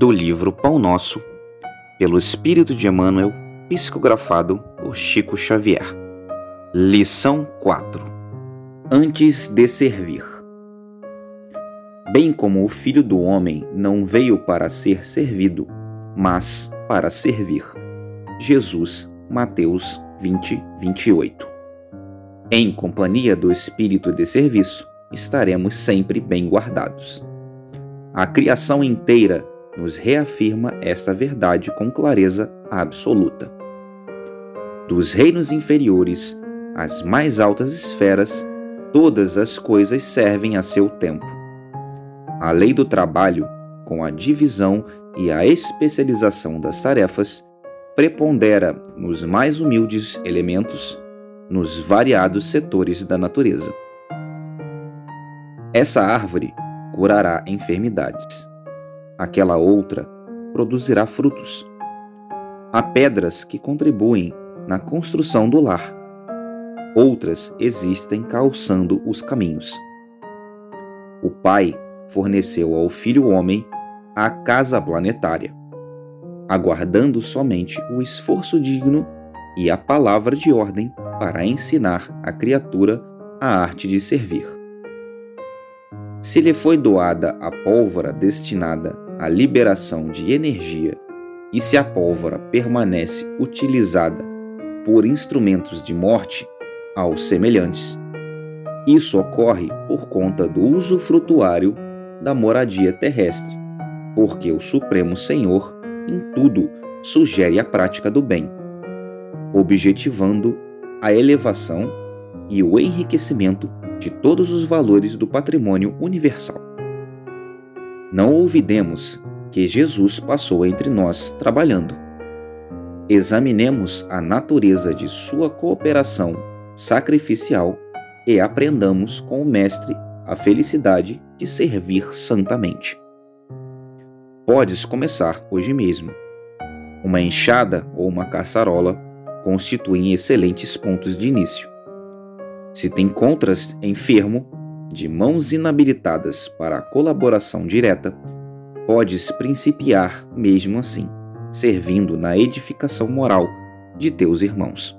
do livro Pão Nosso, pelo Espírito de Emmanuel, psicografado por Chico Xavier. Lição 4 Antes de servir. Bem como o Filho do Homem não veio para ser servido, mas para servir. Jesus, Mateus 20, 28. Em companhia do espírito de serviço, estaremos sempre bem guardados. A criação inteira nos reafirma esta verdade com clareza absoluta. Dos reinos inferiores às mais altas esferas, todas as coisas servem a seu tempo. A lei do trabalho, com a divisão e a especialização das tarefas, prepondera nos mais humildes elementos, nos variados setores da natureza. Essa árvore curará enfermidades. Aquela outra produzirá frutos. Há pedras que contribuem na construção do lar. Outras existem calçando os caminhos. O Pai forneceu ao Filho Homem a casa planetária, aguardando somente o esforço digno e a palavra de ordem para ensinar a criatura a arte de servir. Se lhe foi doada a pólvora destinada à liberação de energia, e se a pólvora permanece utilizada por instrumentos de morte aos semelhantes, isso ocorre por conta do uso frutuário da moradia terrestre, porque o Supremo Senhor, em tudo, sugere a prática do bem, objetivando a elevação e o enriquecimento de todos os valores do patrimônio universal. Não olvidemos que Jesus passou entre nós trabalhando. Examinemos a natureza de sua cooperação sacrificial e aprendamos com o Mestre a felicidade de servir santamente. Podes começar hoje mesmo. Uma enxada ou uma caçarola constituem excelentes pontos de início. Se te encontras enfermo, de mãos inabilitadas para a colaboração direta, podes principiar mesmo assim, servindo na edificação moral de teus irmãos.